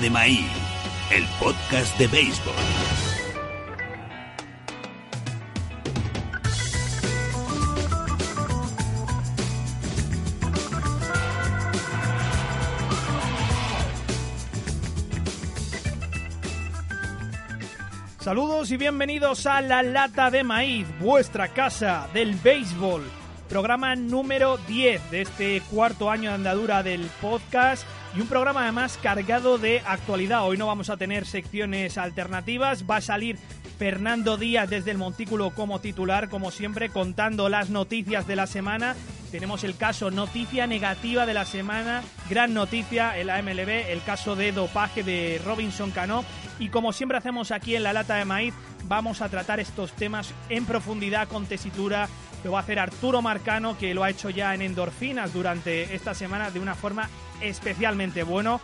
De maíz, el podcast de béisbol. Saludos y bienvenidos a La Lata de Maíz, vuestra casa del béisbol. Programa número 10 de este cuarto año de andadura del podcast y un programa además cargado de actualidad. Hoy no vamos a tener secciones alternativas, va a salir Fernando Díaz desde el Montículo como titular, como siempre, contando las noticias de la semana. Tenemos el caso noticia negativa de la semana, gran noticia en la MLB, el caso de dopaje de Robinson Cano. Y como siempre hacemos aquí en la lata de maíz, vamos a tratar estos temas en profundidad, con tesitura. Lo va a hacer Arturo Marcano, que lo ha hecho ya en endorfinas durante esta semana de una forma especialmente bueno.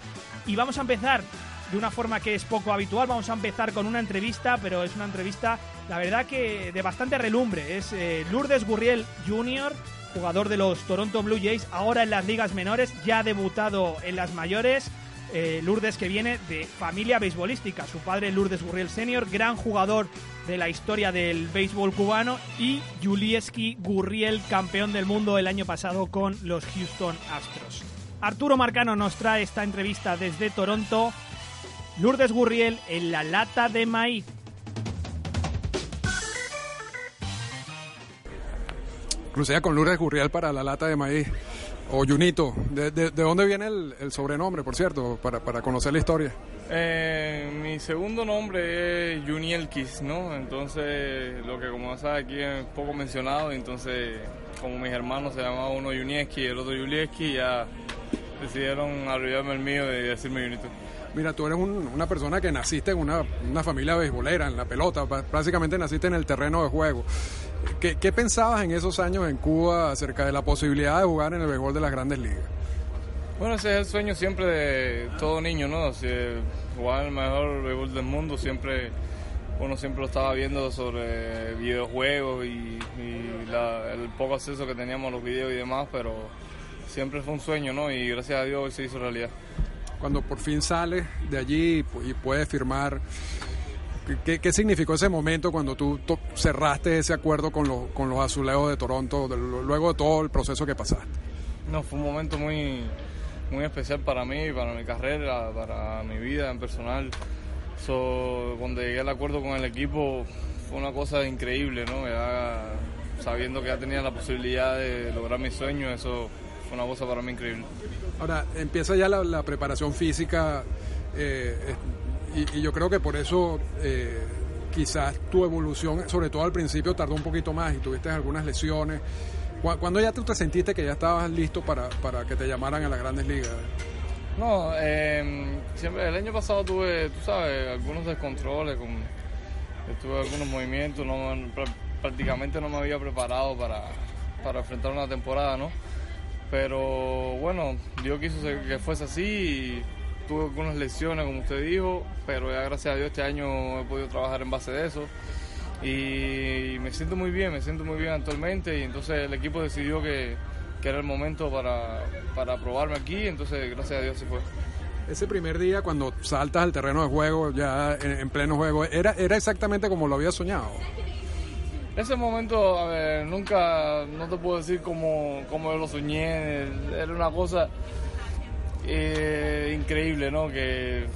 Y vamos a empezar de una forma que es poco habitual. Vamos a empezar con una entrevista, pero es una entrevista, la verdad que de bastante relumbre. Es eh, Lourdes Gurriel Jr., jugador de los Toronto Blue Jays, ahora en las ligas menores, ya ha debutado en las mayores. Eh, Lourdes que viene de familia beisbolística. Su padre Lourdes Gurriel Senior, gran jugador de la historia del béisbol cubano, y Julieski Gurriel, campeón del mundo el año pasado con los Houston Astros. Arturo Marcano nos trae esta entrevista desde Toronto. Lourdes Gurriel en la lata de maíz. Crucea con Lourdes Gurriel para la lata de maíz. O Junito, ¿de, de, de dónde viene el, sobrenombre, por cierto, para, para conocer la historia? Eh, mi segundo nombre es Junielkis, ¿no? Entonces, lo que como sabes aquí es poco mencionado, entonces, como mis hermanos se llamaba uno Junieski y el otro Julieski, ya decidieron abreviarme el mío y decirme Junito. Mira, tú eres un, una persona que naciste en una, familia beisbolera, en la pelota, básicamente naciste en el terreno de juego. ¿Qué, ¿Qué, pensabas en esos años en Cuba acerca de la posibilidad de jugar en el béisbol de las grandes ligas? Bueno, ese es el sueño siempre de todo niño, ¿no? Si jugar el mejor béisbol del mundo, siempre uno siempre lo estaba viendo sobre videojuegos y, y la, el poco acceso que teníamos a los videos y demás, pero siempre fue un sueño, ¿no? Y gracias a Dios hoy se hizo realidad. Cuando por fin sales de allí y puedes firmar ¿Qué, ¿Qué, significó ese momento cuando tú cerraste ese acuerdo con, los, con los azulejos de Toronto, luego de todo el proceso que pasaste? No, fue un momento muy, muy especial para mí, para mi carrera, para mi vida en personal. So, cuando llegué al acuerdo con el equipo fue una cosa increíble, ¿no? Sabiendo que ya tenía la posibilidad de lograr mis sueños, eso fue una cosa para mí increíble. Ahora, empieza ya la, preparación física. Eh, y, y, yo creo que por eso eh, quizás tu evolución, sobre todo al principio, tardó un poquito más y tuviste algunas lesiones. ¿Cuándo ya tú te sentiste que ya estabas listo para, para que te llamaran a las grandes ligas? No, eh, siempre, el año pasado tuve, tú sabes, algunos descontroles, con, tuve algunos movimientos, no, prácticamente no me había preparado para, para enfrentar una temporada, ¿no? Pero bueno, Dios quiso que fuese así y tuve algunas lesiones, como usted dijo, pero ya gracias a Dios este año he podido trabajar en base de eso. Y me siento muy bien, me siento muy bien actualmente y entonces el equipo decidió que, que era el momento para, para probarme aquí, entonces gracias a Dios se fue. Ese primer día cuando saltas al terreno de juego, ya en, en pleno juego, ¿era, ¿era exactamente como lo había soñado? Ese momento, a ver, nunca, no te puedo decir cómo, cómo lo soñé, era una cosa eh, increíble, ¿no? Que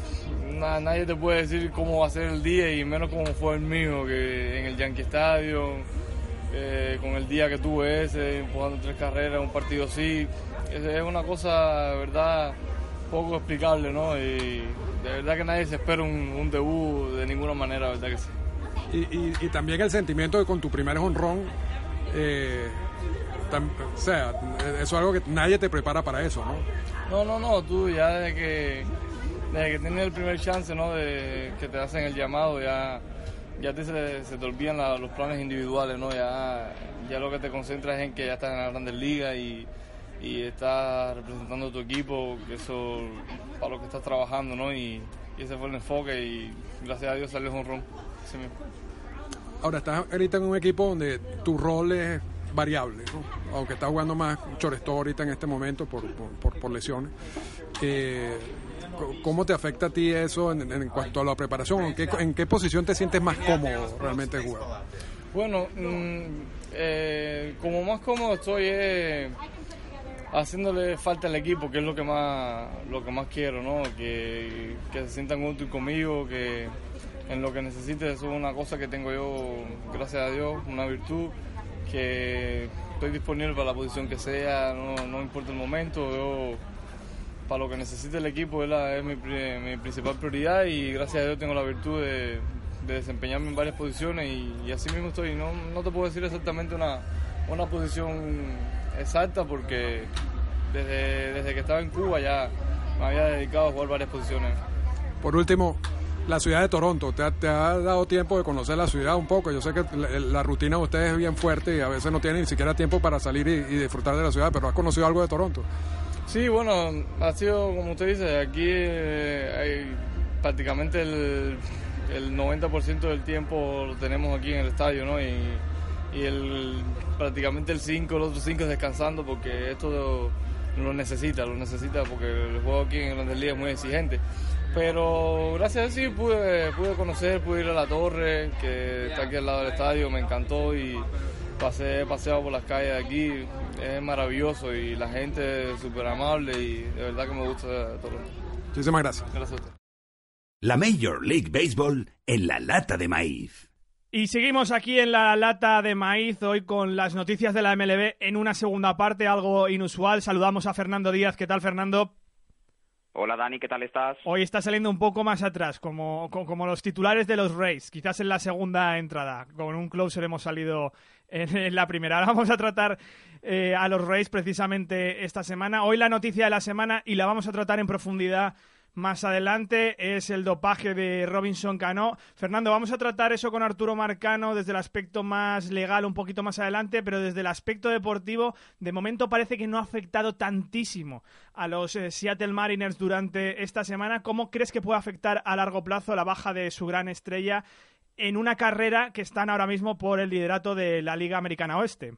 na, nadie te puede decir cómo va a ser el día y menos cómo fue el mío, que en el Yankee Stadium, eh, con el día que tuve ese, jugando tres carreras, un partido así, es, una cosa, de verdad, poco explicable, ¿no? Y de verdad que nadie se espera un debut de ninguna manera, ¿verdad que sí? Y, también el sentimiento de con tu primer honrón, eh, o sea, eso es algo que nadie te prepara para eso, ¿no? No, no, no, tú ya desde que, desde que tienes el primer chance, ¿no? De que te hacen el llamado, ya, ya te, se, te olvidan los planes individuales, ¿no? Ya, ya lo que te concentras es en que ya estás en la Grandes Ligas y, y estás representando a tu equipo, que eso para lo que estás trabajando, ¿no? Y, ese fue el enfoque y gracias a Dios salió un ron. Ahora estás ahorita en un equipo donde tu rol es variable, aunque estás jugando más Choresto ahorita en este momento por, por, lesiones. Eh, ¿Cómo te afecta a ti eso en, cuanto a la preparación? ¿En qué, ¿En qué, posición te sientes más cómodo realmente jugar? Bueno, mm, eh, como más cómodo estoy eh, haciéndole falta al equipo, que es lo que más, lo que más quiero, ¿no? Que, que se sientan útiles conmigo, que en lo que necesites, eso es una cosa que tengo yo, gracias a Dios, una virtud, que estoy disponible para la posición que sea, no, no importa el momento, yo para lo que necesite el equipo es, es mi, mi, principal prioridad y gracias a Dios tengo la virtud de, de desempeñarme en varias posiciones y, así mismo estoy. No, no te puedo decir exactamente una, una posición exacta porque desde, desde que estaba en Cuba ya me había dedicado a jugar varias posiciones. Por último, la ciudad de Toronto, ¿te ha, ¿te ha, dado tiempo de conocer la ciudad un poco? Yo sé que la, rutina de ustedes es bien fuerte y a veces no tienen ni siquiera tiempo para salir y, disfrutar de la ciudad, pero ¿has conocido algo de Toronto? Sí, bueno, ha sido, como usted dice, aquí eh, prácticamente el, el 90% del tiempo lo tenemos aquí en el estadio, ¿no? Y, el, prácticamente el 5, el otro 5 es descansando porque esto lo necesita, lo necesita porque el juego aquí en Grandes Ligas es muy exigente. Pero gracias a sí pude, pude conocer, pude ir a la torre, que está aquí al lado del estadio, me encantó y pasé paseado por las calles de aquí, es maravilloso y la gente es súper amable y de verdad que me gusta Toronto. Muchísimas gracias. Gracias a usted. La Major League Baseball en la lata de maíz. Y seguimos aquí en la lata de maíz hoy con las noticias de la MLB en una segunda parte, algo inusual. Saludamos a Fernando Díaz. ¿Qué tal, Fernando? Hola Dani, ¿qué tal estás? Hoy está saliendo un poco más atrás, como, como, los titulares de los Rays, quizás en la segunda entrada. Con un closer hemos salido en, la primera. Ahora vamos a tratar eh, a los Rays precisamente esta semana. Hoy la noticia de la semana y la vamos a tratar en profundidad más adelante es el dopaje de Robinson Cano. Fernando, vamos a tratar eso con Arturo Marcano desde el aspecto más legal un poquito más adelante, pero desde el aspecto deportivo, de momento parece que no ha afectado tantísimo a los eh, Seattle Mariners durante esta semana. ¿Cómo crees que puede afectar a largo plazo la baja de su gran estrella en una carrera que están ahora mismo por el liderato de la Liga Americana Oeste?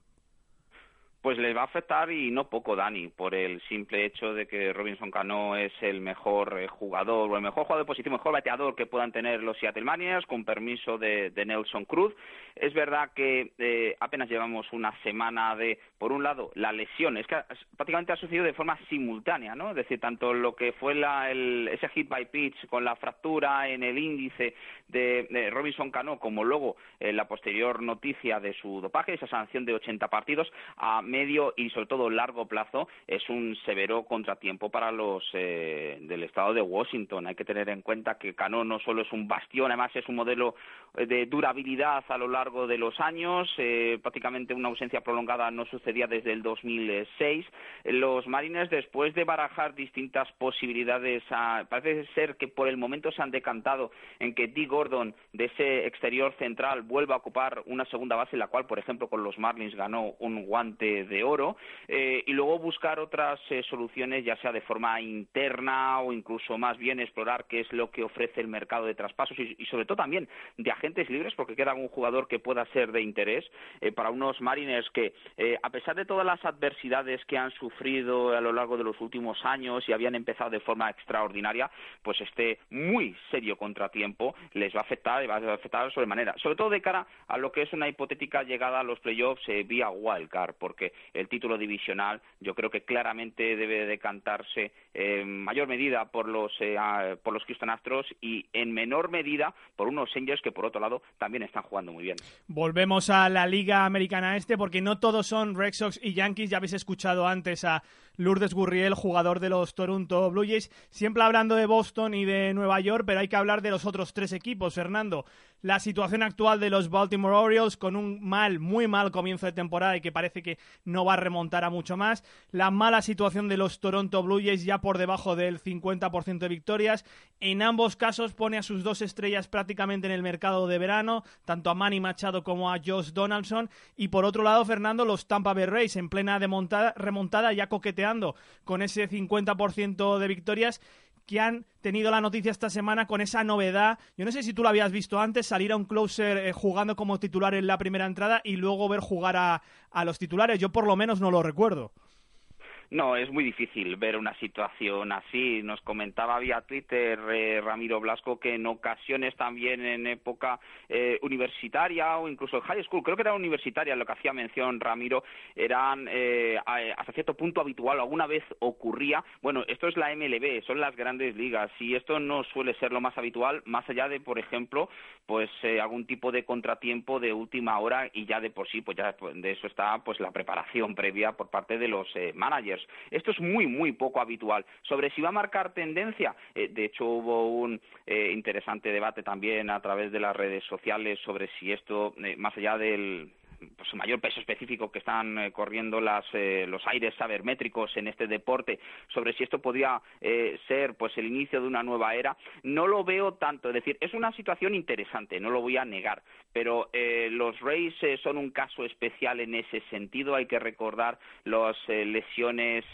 Pues les va a afectar y no poco, Dani, por el simple hecho de que Robinson Cano es el mejor eh, jugador o el mejor jugador de posición, mejor bateador que puedan tener los Seattle Mariners, con permiso de, Nelson Cruz. Es verdad que eh, apenas llevamos una semana de, por un lado, la lesión, es que prácticamente ha sucedido de forma simultánea, ¿no? Es decir, tanto lo que fue la, el, ese hit by pitch con la fractura en el índice de, Robinson Cano, como luego eh, la posterior noticia de su dopaje, esa sanción de 80 partidos, a medio y sobre todo largo plazo es un severo contratiempo para los eh, del estado de Washington. Hay que tener en cuenta que Cano no solo es un bastión, además es un modelo de durabilidad a lo largo de los años. Eh, prácticamente una ausencia prolongada no sucedía desde el 2006. Los Marines, después de barajar distintas posibilidades, parece ser que por el momento se han decantado en que Dee Gordon, de ese exterior central, vuelva a ocupar una segunda base, la cual, por ejemplo, con los Marlins ganó un guante de oro eh, y luego buscar otras eh, soluciones ya sea de forma interna o incluso más bien explorar qué es lo que ofrece el mercado de traspasos y, sobre todo también de agentes libres porque queda algún jugador que pueda ser de interés eh, para unos Mariners que a pesar de todas las adversidades que han sufrido a lo largo de los últimos años y habían empezado de forma extraordinaria pues este muy serio contratiempo les va a afectar y va a afectar sobremanera sobre todo de cara a lo que es una hipotética llegada a los playoffs vía wildcard porque el título divisional yo creo que claramente debe decantarse en mayor medida por los, eh, por los Houston Astros y en menor medida por unos Angels que por otro lado también están jugando muy bien. Volvemos a la Liga Americana Este porque no todos son Red Sox y Yankees. Ya habéis escuchado antes a Lourdes Gurriel, jugador de los Toronto Blue Jays. Siempre hablando de Boston y de Nueva York, pero hay que hablar de los otros tres equipos, Fernando. La situación actual de los Baltimore Orioles con un mal, muy mal comienzo de temporada y que parece que no va a remontar a mucho más. La mala situación de los Toronto Blue Jays ya por debajo del 50% de victorias. En ambos casos pone a sus dos estrellas prácticamente en el mercado de verano, tanto a Manny Machado como a Josh Donaldson. Y por otro lado, Fernando, los Tampa Bay Rays en plena remontada, ya coqueteando con ese 50% de victorias que han tenido la noticia esta semana con esa novedad. Yo no sé si tú lo habías visto antes, salir a un closer eh, jugando como titular en la primera entrada y luego ver jugar a, a los titulares. Yo por lo menos no lo recuerdo. No, es muy difícil ver una situación así. Nos comentaba vía Twitter eh, Ramiro Blasco que en ocasiones también en época eh, universitaria o incluso en high school, creo que era universitaria lo que hacía mención Ramiro, eran eh, hasta cierto punto habitual, alguna vez ocurría. Bueno, esto es la MLB, son las grandes ligas y esto no suele ser lo más habitual, más allá de, por ejemplo, pues algún tipo de contratiempo de última hora y ya de por sí, pues ya de eso está pues la preparación previa por parte de los managers. Esto es muy, muy poco habitual. Sobre si va a marcar tendencia, eh, de hecho hubo un eh, interesante debate también a través de las redes sociales sobre si esto, eh, más allá del pues, mayor peso específico que están eh, corriendo las, eh, los aires sabermétricos en este deporte sobre si esto podría eh, ser pues el inicio de una nueva era no lo veo tanto es decir es una situación interesante no lo voy a negar pero los Rays son un caso especial en ese sentido hay que recordar las lesiones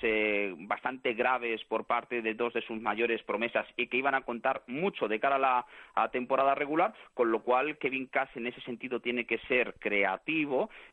bastante graves por parte de dos de sus mayores promesas y que iban a contar mucho de cara a la temporada regular con lo cual Kevin Cass en ese sentido tiene que ser creativo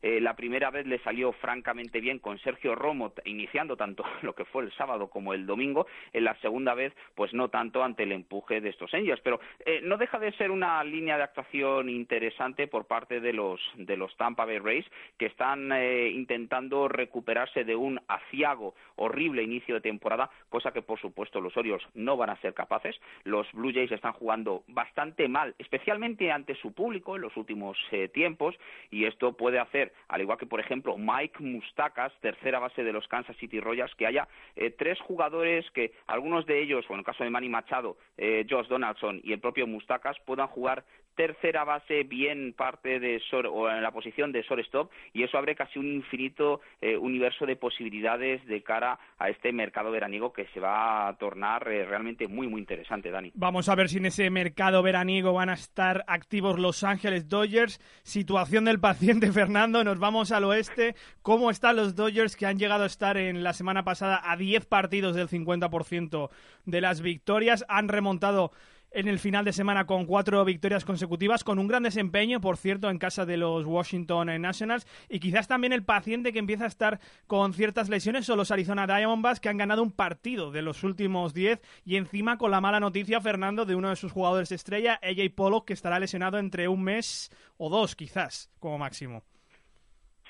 eh, la primera vez le salió francamente bien con Sergio Romo, iniciando tanto lo que fue el sábado como el domingo. En la segunda vez, pues no tanto ante el empuje de estos Angels. Pero eh, no deja de ser una línea de actuación interesante por parte de los, de los Tampa Bay Rays, que están eh, intentando recuperarse de un aciago horrible inicio de temporada, cosa que por supuesto los Orioles no van a ser capaces. Los Blue Jays están jugando bastante mal, especialmente ante su público en los últimos tiempos, y esto puede hacer, al igual que por ejemplo Mike Mustakas, tercera base de los Kansas City Royals, que haya eh, tres jugadores que algunos de ellos, o en el caso de Manny Machado, eh, Josh Donaldson y el propio Mustakas, puedan jugar tercera base bien parte de o en la posición de shortstop y eso abre casi un infinito eh, universo de posibilidades de cara a este mercado veraniego que se va a tornar realmente muy muy interesante, Dani. Vamos a ver si en ese mercado veraniego van a estar activos Los Ángeles Dodgers. Situación del paciente Fernando, nos vamos al oeste. ¿Cómo están los Dodgers que han llegado a estar en la semana pasada a 10 partidos del 50% de las victorias? Han remontado en el final de semana con cuatro victorias consecutivas, con un gran desempeño, por cierto, en casa de los Washington Nationals, y quizás también el paciente que empieza a estar con ciertas lesiones son los Arizona Diamondbacks, que han ganado un partido de los últimos diez, y encima con la mala noticia, Fernando, de uno de sus jugadores estrella, AJ Pollock, que estará lesionado entre un mes o dos, quizás, como máximo.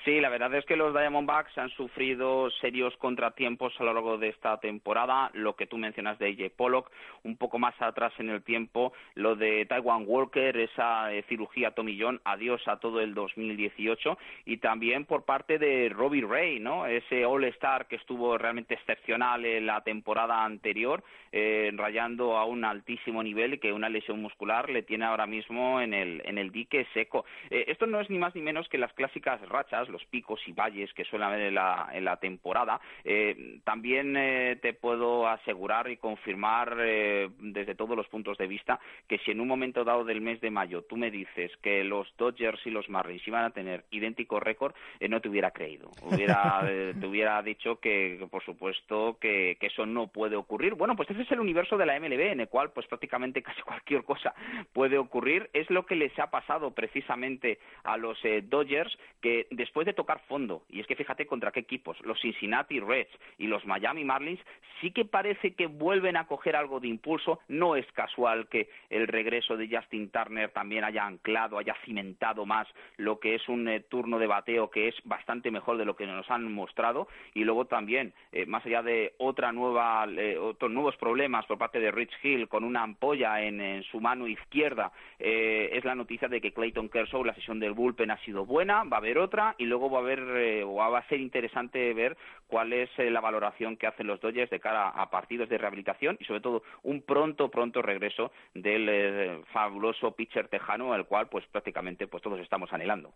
Sí, la verdad es que los Diamondbacks han sufrido serios contratiempos a lo largo de esta temporada. Lo que tú mencionas de AJ Pollock, un poco más atrás en el tiempo, lo de Taiwan Walker, esa eh, cirugía tomillón, adiós a todo el 2018. Y también por parte de Robbie Ray, ¿no? Ese All-Star que estuvo realmente excepcional en la temporada anterior, eh, rayando a un altísimo nivel y que una lesión muscular le tiene ahora mismo en el, en el dique seco. Eh, esto no es ni más ni menos que las clásicas rachas, los picos y valles que suele haber en la, en la temporada. Eh, también eh, te puedo asegurar y confirmar eh, desde todos los puntos de vista que si en un momento dado del mes de mayo tú me dices que los Dodgers y los Marlins iban a tener idéntico récord, no te hubiera creído. Hubiera, te hubiera dicho que, por supuesto, que, que, eso no puede ocurrir. Bueno, pues ese es el universo de la MLB, en el cual pues prácticamente casi cualquier cosa puede ocurrir. Es lo que les ha pasado precisamente a los Dodgers, que después de tocar fondo, y es que fíjate contra qué equipos, los Cincinnati Reds y los Miami Marlins, sí que parece que vuelven a coger algo de impulso. No es casual que el regreso de Justin Turner también haya anclado, haya cimentado más lo que es un eh, turno de bateo que es bastante mejor de lo que nos han mostrado. Y luego también, eh, más allá de otra nueva, eh, otros nuevos problemas por parte de Rich Hill con una ampolla en, en su mano izquierda, es la noticia de que Clayton Kershaw, la sesión del bullpen ha sido buena, va a haber otra, y luego va a haber o va a ser interesante ver cuál es la valoración que hacen los Dodgers de cara a partidos de rehabilitación y sobre todo un pronto pronto regreso del fabuloso pitcher tejano al cual pues prácticamente pues todos estamos anhelando.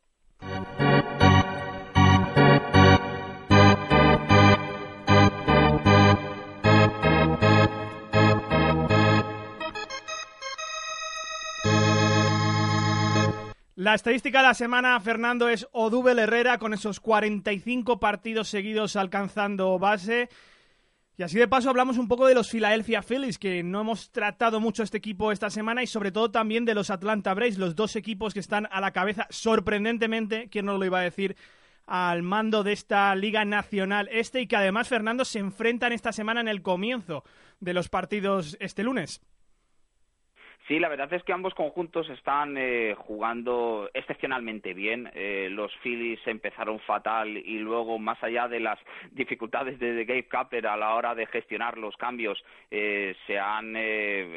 La estadística de la semana, Fernando, es Odubel Herrera con esos 45 partidos seguidos alcanzando base. Y así de paso hablamos un poco de los Philadelphia Phillies, que no hemos tratado mucho este equipo esta semana, y sobre todo también de los Atlanta Braves, los dos equipos que están a la cabeza, sorprendentemente, ¿quién no lo iba a decir? al mando de esta Liga Nacional Este y que además, Fernando, se enfrentan esta semana en el comienzo de los partidos este lunes. Sí, la verdad es que ambos conjuntos están eh, jugando excepcionalmente bien. Eh, los Phillies empezaron fatal y luego, más allá de las dificultades de, Gabe Kapler a la hora de gestionar los cambios, eh, se han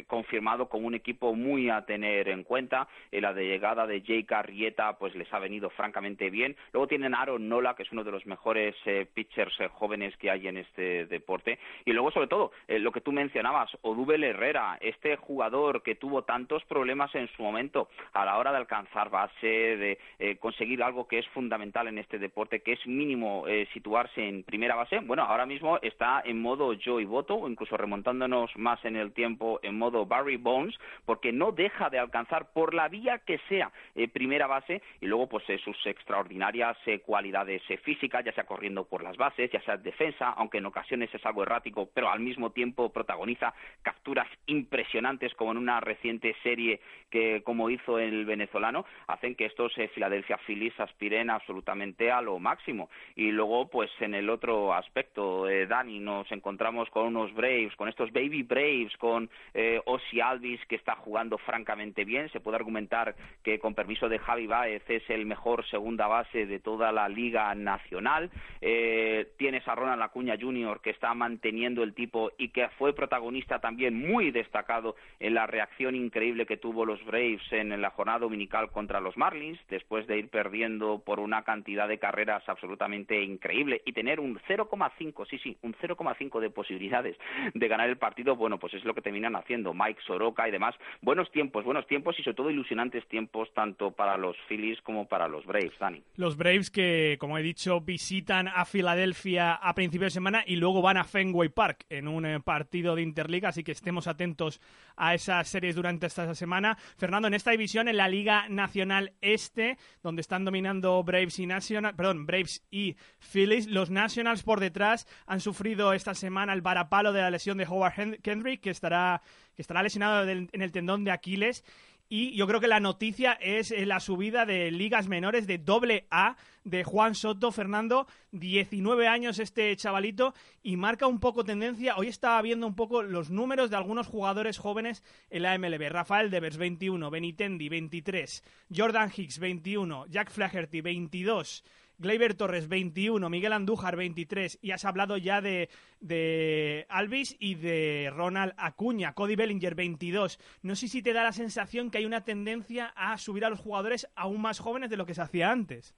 confirmado como un equipo muy a tener en cuenta. la de llegada de Jake Arrieta pues les ha venido francamente bien. Luego tienen Aaron Nola, que es uno de los mejores pitchers jóvenes que hay en este deporte. Y luego, sobre todo, lo que tú mencionabas, Odubel Herrera, este jugador que tuvo tantos problemas en su momento a la hora de alcanzar base, de eh, conseguir algo que es fundamental en este deporte, que es mínimo eh, situarse en primera base. Bueno, ahora mismo está en modo Joey Boto, o incluso remontándonos más en el tiempo en modo Barry Bones, porque no deja de alcanzar por la vía que sea eh, primera base y luego pues sus extraordinarias cualidades físicas, ya sea corriendo por las bases, ya sea defensa, aunque en ocasiones es algo errático, pero al mismo tiempo protagoniza capturas impresionantes como en una reciente serie que como hizo el venezolano, hacen que estos eh, Philadelphia Phillies aspiren absolutamente a lo máximo. Y luego, pues en el otro aspecto, eh, Dani, nos encontramos con unos Braves, con estos Baby Braves, con eh, Ozzy Alvis, que está jugando francamente bien. Se puede argumentar que, con permiso de Javi Baez, es el mejor segunda base de toda la Liga Nacional. Eh, tienes a Ronald Acuña Jr., que está manteniendo el tipo y que fue protagonista también muy destacado en la reacción increíble que tuvo los Braves en la jornada dominical contra los Marlins, después de ir perdiendo por una cantidad de carreras absolutamente increíble y tener un 0,5, sí, sí, un 0,5 de posibilidades de ganar el partido, bueno, pues es lo que terminan haciendo Mike Soroka y demás. Buenos tiempos, buenos tiempos y sobre todo ilusionantes tiempos tanto para los Phillies como para los Braves, Dani. Los Braves que, como he dicho, visitan a Filadelfia a principios de semana y luego van a Fenway Park en un eh, partido de Interliga, así que estemos atentos a esas series durante esta semana. Fernando, en esta división, en la Liga Nacional Este, donde están dominando Braves y National, perdón, Braves y Phillies, los Nationals por detrás han sufrido esta semana el varapalo de la lesión de Howard Kendrick, que estará, que estará lesionado en el tendón de Aquiles y yo creo que la noticia es eh, la subida de ligas menores de doble A de Juan Soto Fernando, 19 años este chavalito, y marca un poco tendencia. Hoy estaba viendo un poco los números de algunos jugadores jóvenes en la MLB. Rafael Devers, 21, Benitendi, 23, Jordan Hicks, 21, Jack Flaherty, 22. Gleyber Torres 21, Miguel Andújar 23 y has hablado ya de, de Alvis y de Ronald Acuña, Cody Bellinger 22. No sé si te da la sensación que hay una tendencia a subir a los jugadores aún más jóvenes de lo que se hacía antes.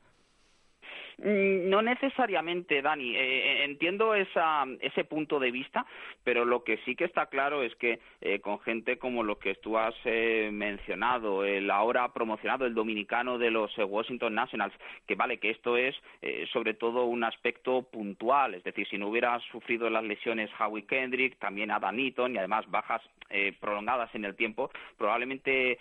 Mm, no necesariamente, Dani. Eh, eh, entiendo esa, ese punto de vista, pero lo que sí que está claro es que eh, con gente como lo que tú has mencionado, el ahora promocionado, el dominicano de los Washington Nationals, que vale que esto es sobre todo un aspecto puntual, es decir, si no hubiera sufrido las lesiones Howie Kendrick, también Adam Eaton y además bajas prolongadas en el tiempo, probablemente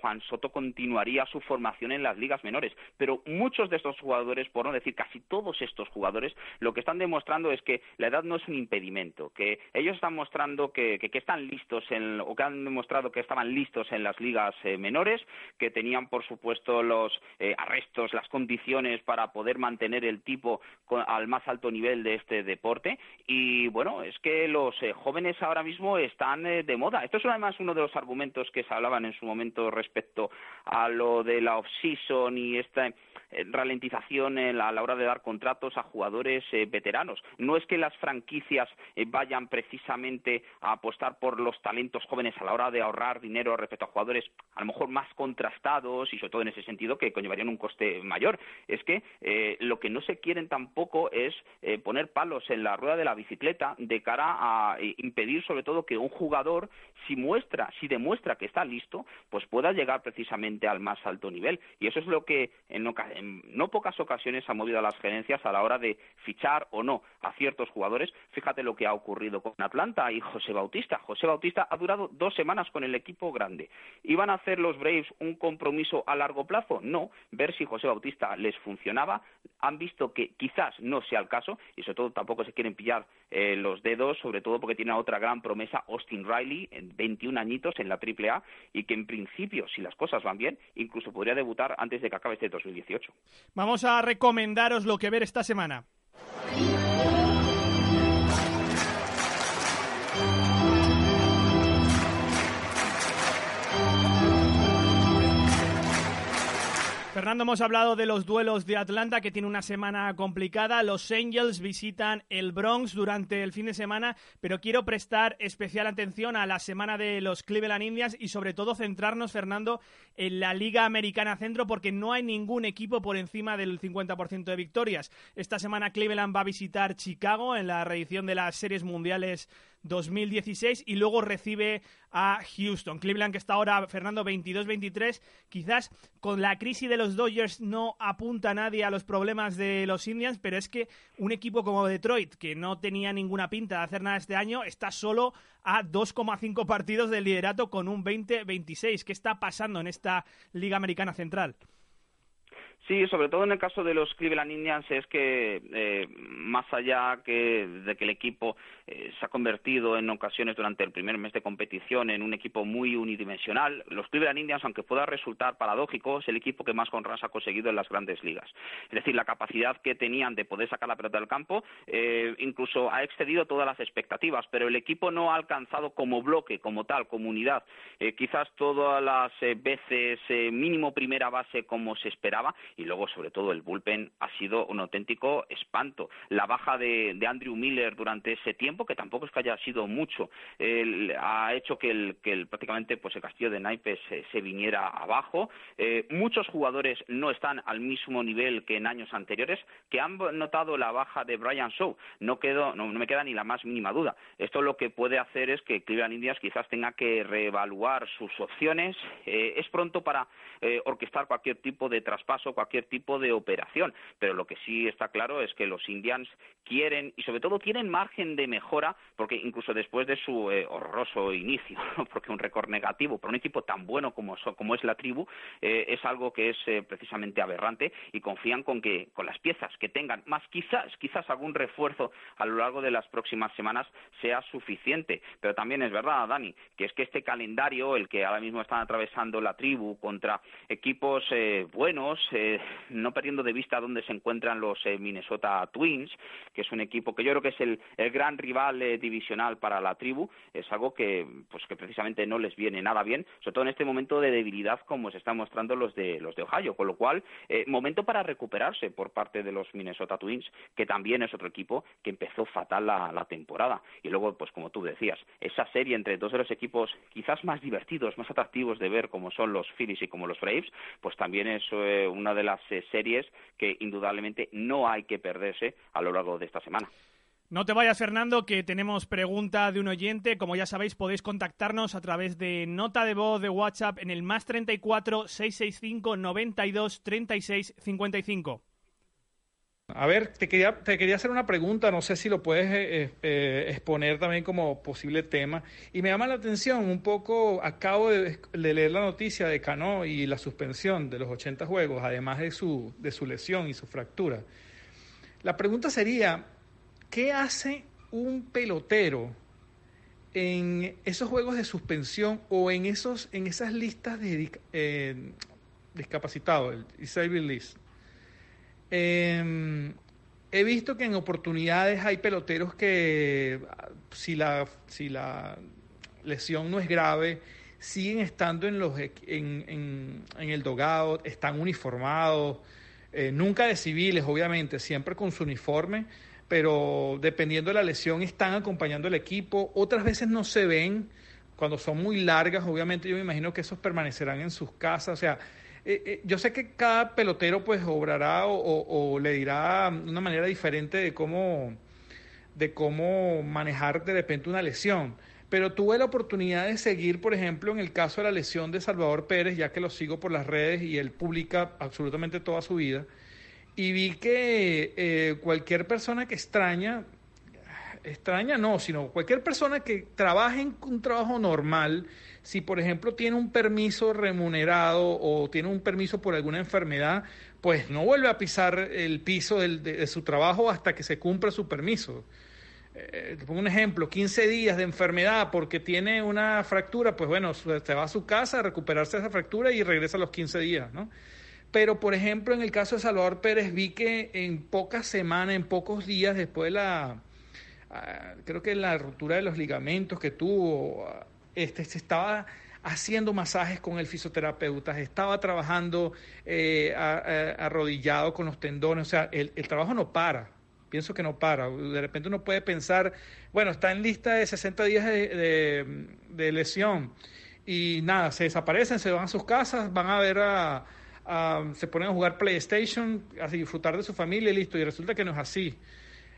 Juan Soto continuaría su formación en las ligas menores. Pero muchos de estos jugadores por no decir casi todos estos jugadores, lo que están demostrando es que la edad no es un impedimento, que ellos están mostrando que, están listos en, o que han demostrado que estaban listos en las ligas eh, menores, que tenían por supuesto los eh, arrestos, las condiciones para poder mantener el tipo al más alto nivel de este deporte y bueno, es que los eh, jóvenes ahora mismo están de moda. Esto es además uno de los argumentos que se hablaban en su momento respecto a lo de la off-season y esta ralentización a la hora de dar contratos a jugadores eh, veteranos. No es que las franquicias eh, vayan precisamente a apostar por los talentos jóvenes a la hora de ahorrar dinero respecto a jugadores a lo mejor más contrastados y sobre todo en ese sentido que conllevarían un coste mayor. Es que lo que no se quieren tampoco es poner palos en la rueda de la bicicleta de cara a impedir sobre todo que un jugador si muestra, si demuestra que está listo, pues pueda llegar precisamente al más alto nivel. Y eso es lo que en, no pocas ocasiones ha movido a las gerencias a la hora de fichar o no a ciertos jugadores. Fíjate lo que ha ocurrido con Atlanta y José Bautista. José Bautista ha durado dos semanas con el equipo grande. ¿Iban a hacer los Braves un compromiso a largo plazo? No. Ver si José Bautista les funcionaba. Han visto que quizás no sea el caso y sobre todo tampoco se quieren pillar eh, los dedos, sobre todo porque tiene otra gran promesa, Austin Riley, 21 añitos en la AAA y que en principio, si las cosas van bien, incluso podría debutar antes de que acabe este 2018. Vamos a recomendaros lo que ver esta semana. Fernando, hemos hablado de los duelos de Atlanta, que tiene una semana complicada. Los Angels visitan el Bronx durante el fin de semana, pero quiero prestar especial atención a la semana de los Cleveland Indians y sobre todo centrarnos, Fernando, en la Liga Americana Centro, porque no hay ningún equipo por encima del 50% de victorias. Esta semana Cleveland va a visitar Chicago en la reedición de las Series Mundiales 2016 y luego recibe a Houston. Cleveland que está ahora, Fernando, 22-23. Quizás con la crisis de los Dodgers no apunta nadie a los problemas de los Indians, pero es que un equipo como Detroit, que no tenía ninguna pinta de hacer nada este año, está solo a 2,5 partidos del liderato con un 20-26. ¿Qué está pasando en esta Liga Americana Central? Sí, sobre todo en el caso de los Cleveland Indians es que eh, más allá de que el equipo eh, se ha convertido en ocasiones durante el primer mes de competición en un equipo muy unidimensional, los Cleveland Indians, aunque pueda resultar paradójico, es el equipo que más honras ha conseguido en las grandes ligas. Es decir, la capacidad que tenían de poder sacar la pelota del campo eh, incluso ha excedido todas las expectativas, pero el equipo no ha alcanzado como bloque, como tal, como unidad, quizás todas las veces mínimo primera base como se esperaba y luego sobre todo el bullpen ha sido un auténtico espanto. La baja de, Andrew Miller durante ese tiempo, que tampoco es que haya sido mucho, ha hecho que, el, prácticamente pues el castillo de naipes se, viniera abajo. Eh, muchos jugadores no están al mismo nivel que en años anteriores, que han notado la baja de Brian Shaw. No, quedo, no, me queda ni la más mínima duda. Esto lo que puede hacer es que Cleveland Indians quizás tenga que reevaluar sus opciones. Eh, es pronto para eh, orquestar cualquier tipo de traspaso, cualquier tipo de operación. Pero lo que sí está claro es que los Indians quieren y sobre todo tienen margen de mejora porque incluso después de su eh, horroroso inicio, porque un récord negativo para un equipo tan bueno como, como es la tribu eh, es algo que es eh, precisamente aberrante y confían con que con las piezas que tengan más quizás quizás algún refuerzo a lo largo de las próximas semanas sea suficiente. Pero también es verdad, Dani, que es que este calendario, el que ahora mismo están atravesando la tribu contra equipos buenos, no perdiendo de vista dónde se encuentran los Minnesota Twins, que es un equipo que yo creo que es el, gran rival eh, divisional para la tribu, es algo que, pues, que precisamente no les viene nada bien, sobre todo en este momento de debilidad como se están mostrando los de, los de Ohio, con lo cual, eh, momento para recuperarse por parte de los Minnesota Twins, que también es otro equipo que empezó fatal la, temporada. Y luego, pues como tú decías, esa serie entre dos de los equipos quizás más divertidos, más atractivos de ver, como son los Phillies y como los Braves, pues también es eh, una de las series que indudablemente no hay que perderse a lo largo de esta semana. No te vayas, Fernando, que tenemos pregunta de un oyente. Como ya sabéis, podéis contactarnos a través de nota de voz de WhatsApp en el más 34 665 92 36 55. A ver, te quería, te quería hacer una pregunta, no sé si lo puedes eh, eh, exponer también como posible tema. Y me llama la atención un poco, acabo de, leer la noticia de Cano y la suspensión de los 80 juegos, además de su, de su lesión y su fractura. La pregunta sería, ¿qué hace un pelotero en esos juegos de suspensión o en, esos, en esas listas de eh, discapacitados, el list? Em, he visto que en oportunidades hay peloteros que si la, si la lesión no es grave, siguen estando en, los, en, en, el dogado, están uniformados, nunca de civiles, obviamente, siempre con su uniforme, pero dependiendo de la lesión están acompañando al equipo, otras veces no se ven, cuando son muy largas, obviamente yo me imagino que esos permanecerán en sus casas, o sea, yo sé que cada pelotero pues obrará o, o, le dirá una manera diferente de cómo, de cómo manejar de repente una lesión pero tuve la oportunidad de seguir, por ejemplo, en el caso de la lesión de Salvador Pérez, ya que lo sigo por las redes y él publica absolutamente toda su vida, y vi que eh, cualquier persona que extraña, extraña no, sino cualquier persona que trabaje en un trabajo normal, si por ejemplo tiene un permiso remunerado o tiene un permiso por alguna enfermedad, pues no vuelve a pisar el piso de su trabajo hasta que se cumpla su permiso eh, te pongo un ejemplo, 15 días de enfermedad porque tiene una fractura, pues bueno, se va a su casa a recuperarse esa fractura y regresa a los 15 días, ¿no? Pero, por ejemplo, en el caso de Salvador Pérez, vi que en pocas semanas, en pocos días después de la, creo que la ruptura de los ligamentos que tuvo, ah, este, se estaba haciendo masajes con el fisioterapeuta, estaba trabajando eh, arrodillado con los tendones, o sea, el trabajo no para, pienso que no para. De repente uno puede pensar, bueno, está en lista de 60 días de, lesión y nada, se desaparecen, se van a sus casas, van a ver a, se ponen a jugar PlayStation, a disfrutar de su familia y listo. Y resulta que no es así.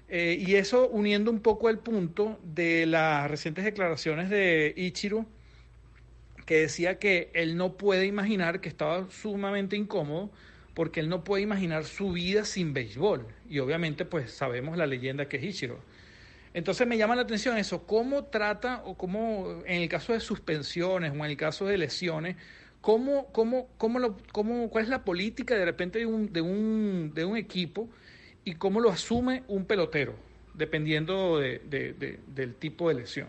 Eh, y eso uniendo un poco el punto de las recientes declaraciones de Ichiro, que decía que él no puede imaginar que estaba sumamente incómodo porque él no puede imaginar su vida sin béisbol. Y obviamente pues sabemos la leyenda que es Ichiro. Entonces me llama la atención eso, cómo trata o cómo en el caso de suspensiones o en el caso de lesiones, cómo, cómo, cómo lo, cómo, cuál es la política de repente de un, de, un, de un equipo y cómo lo asume un pelotero, dependiendo del tipo de lesión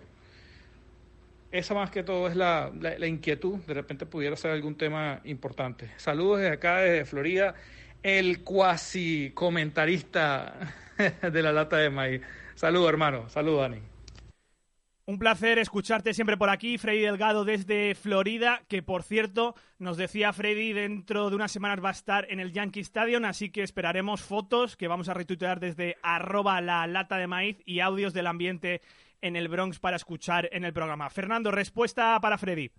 esa más que todo es la, la, inquietud. De repente pudiera ser algún tema importante. Saludos desde acá, desde Florida, el cuasi comentarista de la lata de maíz. Saludos, hermano. Saludos, Dani. Un placer escucharte siempre por aquí, Freddy Delgado desde Florida, que por cierto nos decía Freddy dentro de unas semanas va a estar en el Yankee Stadium, así que esperaremos fotos que vamos a retuitear desde arroba la lata de maíz y audios del ambiente en el Bronx para escuchar en el programa. Fernando, respuesta para Freddy.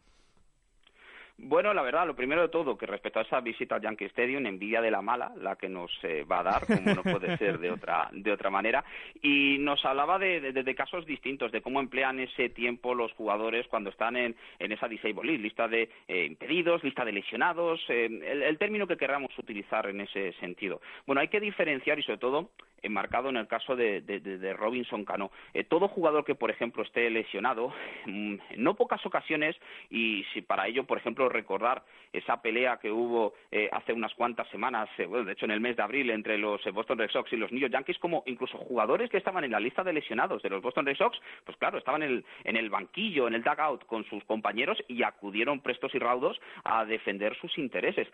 Bueno, la verdad, lo primero de todo, que respecto a esa visita al Yankee Stadium, envidia de la mala, la que nos eh, va a dar, como no puede ser de otra, de otra manera, y nos hablaba de, casos distintos, de cómo emplean ese tiempo los jugadores cuando están en, esa disabled list, lista de eh, impedidos, lista de lesionados, eh, el, el, término que queramos utilizar en ese sentido. Bueno, hay que diferenciar y sobre todo enmarcado en el caso de, de, Robinson Cano. Eh, todo jugador que, por ejemplo, esté lesionado, mm, en no pocas ocasiones, y si para ello, por ejemplo, recordar esa pelea que hubo eh, hace unas cuantas semanas, eh, bueno, de hecho en el mes de abril, entre los Boston Red Sox y los New York Yankees, como incluso jugadores que estaban en la lista de lesionados de los Boston Red Sox, pues claro, estaban en el, en el banquillo, en el dugout con sus compañeros y acudieron prestos y raudos a defender sus intereses.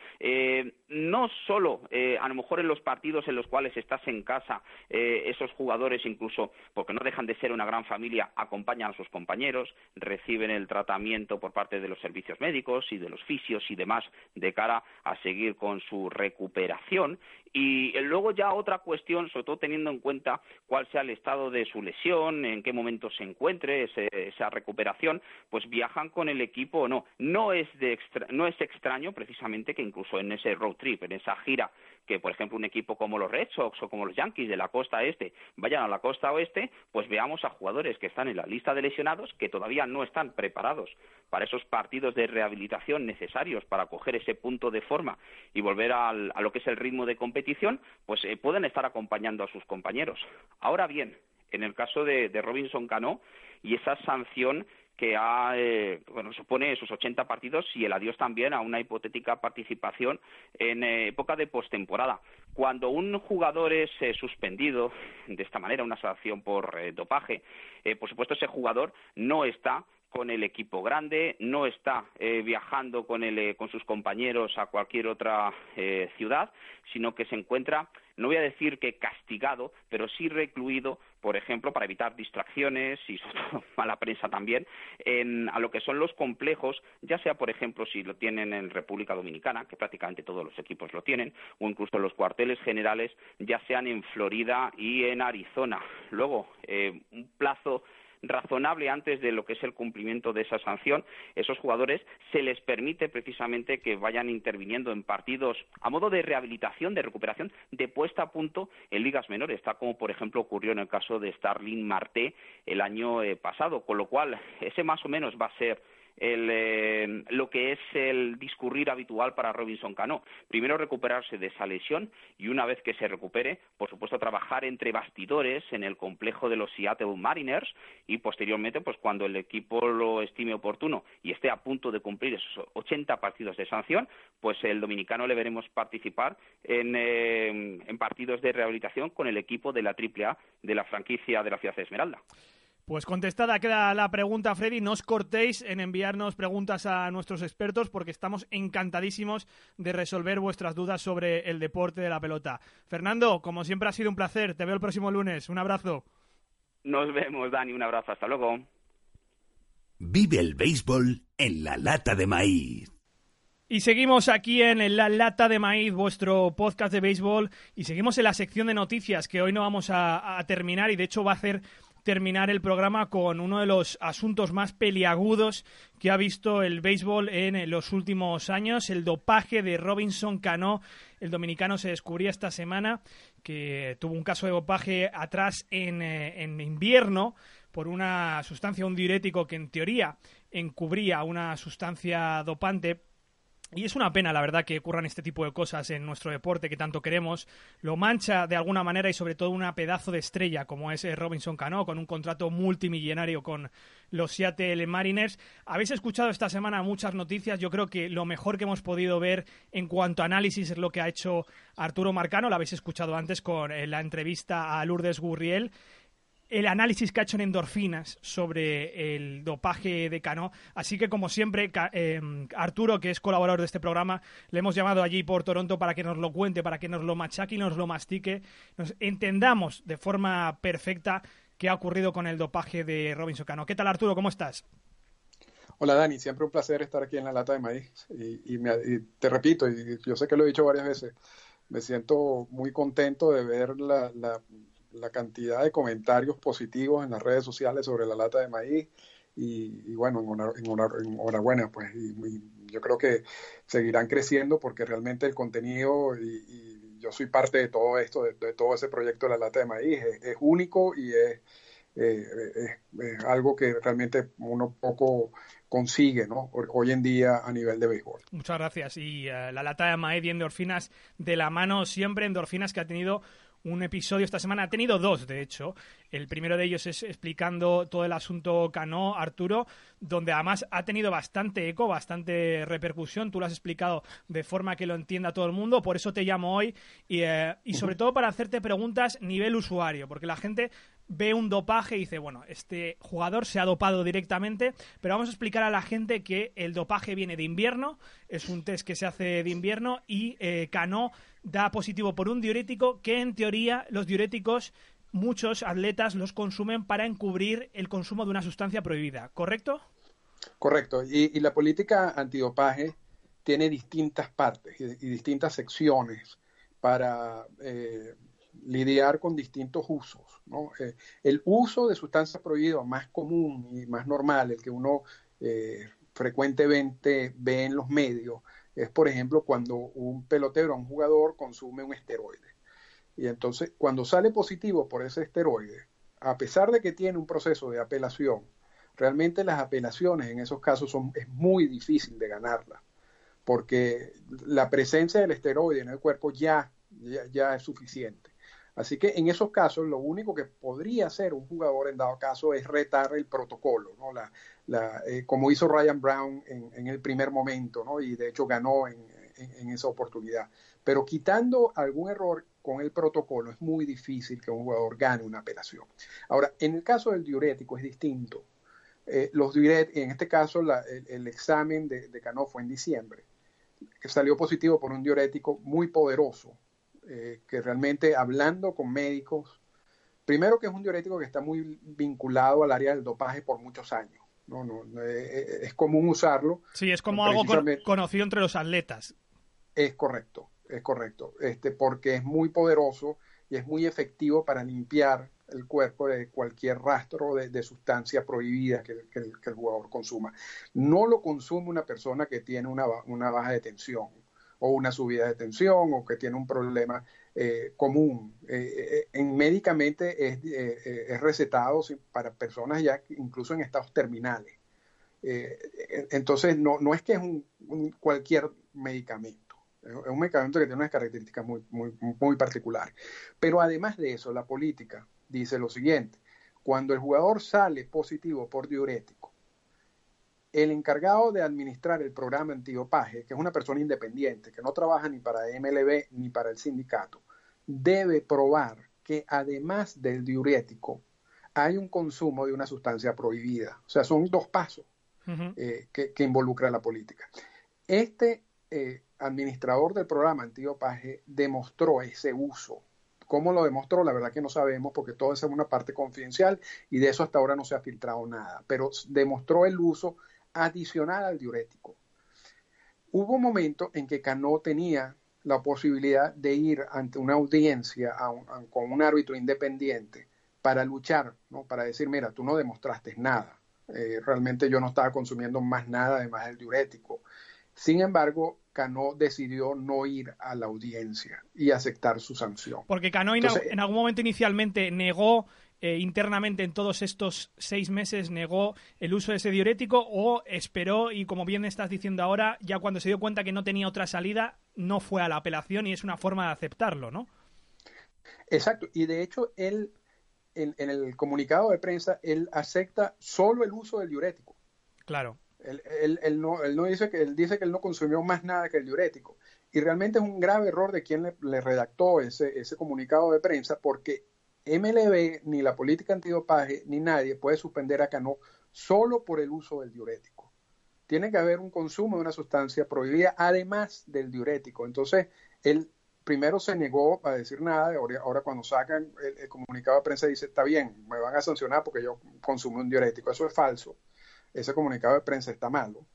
no solo, a lo mejor en los partidos en los cuales estás en casa, eh, esos jugadores incluso, porque no dejan de ser una gran familia, acompañan a sus compañeros, reciben el tratamiento por parte de los servicios médicos y de los fisios y demás de cara a seguir con su recuperación y luego ya otra cuestión, sobre todo teniendo en cuenta cuál sea el estado de su lesión, en qué momento se encuentre esa recuperación, pues viajan con el equipo o no. No es, de no es extraño precisamente que incluso en ese road trip, en esa gira que por ejemplo un equipo como los Red Sox o como los Yankees de la costa este vayan a la costa oeste, pues veamos a jugadores que están en la lista de lesionados que todavía no están preparados para esos partidos de rehabilitación necesarios para coger ese punto de forma y volver a lo que es el ritmo de pues eh, pueden estar acompañando a sus compañeros. Ahora bien, en el caso de, de Robinson Cano y esa sanción que ha, eh, supone sus 80 partidos y el adiós también a una hipotética participación en eh, época de postemporada. Cuando un jugador es eh, suspendido de esta manera, una sanción por dopaje, por supuesto ese jugador no está con el equipo grande, no está eh, viajando con, el, con sus compañeros a cualquier otra ciudad, sino que se encuentra no voy a decir que castigado, pero sí recluido, por ejemplo, para evitar distracciones y mala prensa también, en, a lo que son los complejos, ya sea, por ejemplo, si lo tienen en República Dominicana, que prácticamente todos los equipos lo tienen, o incluso los cuarteles generales, ya sean en Florida y en Arizona. Luego, eh, un plazo razonable antes de lo que es el cumplimiento de esa sanción, esos jugadores se les permite precisamente que vayan interviniendo en partidos a modo de rehabilitación, de recuperación, de puesta a punto en ligas menores, está como por ejemplo ocurrió en el caso de Starling Marté el año eh, pasado, con lo cual ese más o menos va a ser el, eh, lo que es el discurrir habitual para Robinson Cano. Primero recuperarse de esa lesión y una vez que se recupere, por supuesto, trabajar entre bastidores en el complejo de los Seattle Mariners y posteriormente, pues cuando el equipo lo estime oportuno y esté a punto de cumplir esos 80 partidos de sanción, pues el dominicano le veremos participar en, eh, en partidos de rehabilitación con el equipo de la AAA de la franquicia de la ciudad de Esmeralda. Pues contestada queda la pregunta, Freddy. No os cortéis en enviarnos preguntas a nuestros expertos porque estamos encantadísimos de resolver vuestras dudas sobre el deporte de la pelota. Fernando, como siempre ha sido un placer. Te veo el próximo lunes. Un abrazo. Nos vemos, Dani. Un abrazo. Hasta luego. Vive el béisbol en la lata de maíz. Y seguimos aquí en La Lata de Maíz, vuestro podcast de béisbol, y seguimos en la sección de noticias que hoy no vamos a, a terminar y de hecho va a hacer terminar el programa con uno de los asuntos más peliagudos que ha visto el béisbol en los últimos años, el dopaje de Robinson Cano. El dominicano se descubría esta semana que tuvo un caso de dopaje atrás en, eh, en invierno por una sustancia, un diurético que en teoría encubría una sustancia dopante y es una pena, la verdad, que ocurran este tipo de cosas en nuestro deporte que tanto queremos. Lo mancha de alguna manera y sobre todo una pedazo de estrella como es eh, Robinson Cano, con un contrato multimillonario con los Seattle Mariners. Habéis escuchado esta semana muchas noticias. Yo creo que lo mejor que hemos podido ver en cuanto a análisis es lo que ha hecho Arturo Marcano. Lo habéis escuchado antes con eh, la entrevista a Lourdes Gurriel el análisis que ha hecho en endorfinas sobre el dopaje de Cano. Así que, como siempre, eh, Arturo, que es colaborador de este programa, le hemos llamado allí por Toronto para que nos lo cuente, para que nos lo machaque y nos lo mastique, nos entendamos de forma perfecta qué ha ocurrido con el dopaje de Robinson Cano. ¿Qué tal, Arturo? ¿Cómo estás? Hola Dani, siempre un placer estar aquí en la lata de maíz. Y, te repito, y yo sé que lo he dicho varias veces, me siento muy contento de ver la cantidad de comentarios positivos en las redes sociales sobre la lata de maíz y, bueno, en, enhorabuena, pues y, yo creo que seguirán creciendo porque realmente el contenido y, yo soy parte de todo esto, de, todo ese proyecto de la lata de maíz, es, único y es, eh, es, algo que realmente uno poco consigue ¿no? hoy en día a nivel de béisbol. Muchas gracias. Y eh, la lata de maíz y endorfinas de la mano siempre, endorfinas que ha tenido un episodio esta semana. Ha tenido dos, de hecho. El primero de ellos es explicando todo el asunto Cano, Arturo, donde además ha tenido bastante eco, bastante repercusión. Tú lo has explicado de forma que lo entienda todo el mundo. Por eso te llamo hoy. Y, eh, y sobre todo para hacerte preguntas nivel usuario, porque la gente ve un dopaje y dice, bueno, este jugador se ha dopado directamente, pero vamos a explicar a la gente que el dopaje viene de invierno, es un test que se hace de invierno y eh, Cano da positivo por un diurético que en teoría los diuréticos muchos atletas los consumen para encubrir el consumo de una sustancia prohibida, ¿correcto? Correcto. Y, la política antidopaje tiene distintas partes y, distintas secciones para eh, lidiar con distintos usos. Eh, el uso de sustancias prohibidas más común y más normal, el que uno eh, frecuentemente ve en los medios, es, por ejemplo, cuando un pelotero, un jugador, consume un esteroide. Y entonces, cuando sale positivo por ese esteroide, a pesar de que tiene un proceso de apelación, realmente las apelaciones en esos casos son, es muy difícil de ganarlas, porque la presencia del esteroide en el cuerpo ya, ya, es suficiente. Así que en esos casos lo único que podría hacer un jugador en dado caso es retar el protocolo, la, eh, como hizo Ryan Brown en, el primer momento, y de hecho ganó en, esa oportunidad. Pero quitando algún error con el protocolo, es muy difícil que un jugador gane una apelación. Ahora, en el caso del diurético es distinto. eh, los diuréticos, en este caso el, examen de, de Cano fue en diciembre, que salió positivo por un diurético muy poderoso, eh, que realmente hablando con médicos, primero que es un diurético que está muy vinculado al área del dopaje por muchos años. No, no, eh, es común usarlo. Sí, es como algo conocido entre los atletas. Es correcto, es correcto, este, porque es muy poderoso y es muy efectivo para limpiar el cuerpo de cualquier rastro de, sustancia prohibida que, el jugador consuma. No lo consume una persona que tiene una, baja de tensión o una subida de tensión o que tiene un problema eh, común. Eh, eh, en médicamente es, recetado para personas ya incluso en estados terminales. entonces no, no es que es un, cualquier medicamento. Es un medicamento que tiene unas características muy, muy, muy particulares. Pero además de eso, la política dice lo siguiente, cuando el jugador sale positivo por diurético, el encargado de administrar el programa antidopaje, que es una persona independiente, que no trabaja ni para MLB ni para el sindicato, debe probar que además del diurético hay un consumo de una sustancia prohibida. O sea, son dos pasos eh, que, involucra la política. Este eh, administrador del programa antidopaje demostró ese uso ¿Cómo lo demostró? La verdad que no sabemos porque todo es una parte confidencial y de eso hasta ahora no se ha filtrado nada, pero demostró el uso adicional al diurético. Hubo un momento en que Cano tenía la posibilidad de ir ante una audiencia con un árbitro independiente para luchar, ¿no? para decir, mira, tú no demostraste nada, eh, realmente yo no estaba consumiendo más nada además del diurético. Sin embargo, Cano decidió no ir a la audiencia y aceptar su sanción. Porque Cano en algún momento inicialmente negó eh, internamente en todos estos seis meses negó el uso de ese diurético o esperó y como bien estás diciendo ahora, ya cuando se dio cuenta que no tenía otra salida, no fue a la apelación y es una forma de aceptarlo, ¿no? Exacto, y de hecho él, en el comunicado de prensa, él acepta solo el uso del diurético. Claro. Él, no, él no dice que él dice que él no consumió más nada que el diurético. Y realmente es un grave error de quien le, redactó ese, ese comunicado de prensa, porque MLB, ni la política antidopaje, ni nadie puede suspender a Cano solo por el uso del diurético. Tiene que haber un consumo de una sustancia prohibida además del diurético. Entonces, él primero se negó a decir nada, ahora, cuando sacan el, comunicado de prensa dice, está bien, me van a sancionar porque yo consumo un diurético. Eso es falso ese comunicado de prensa está malo.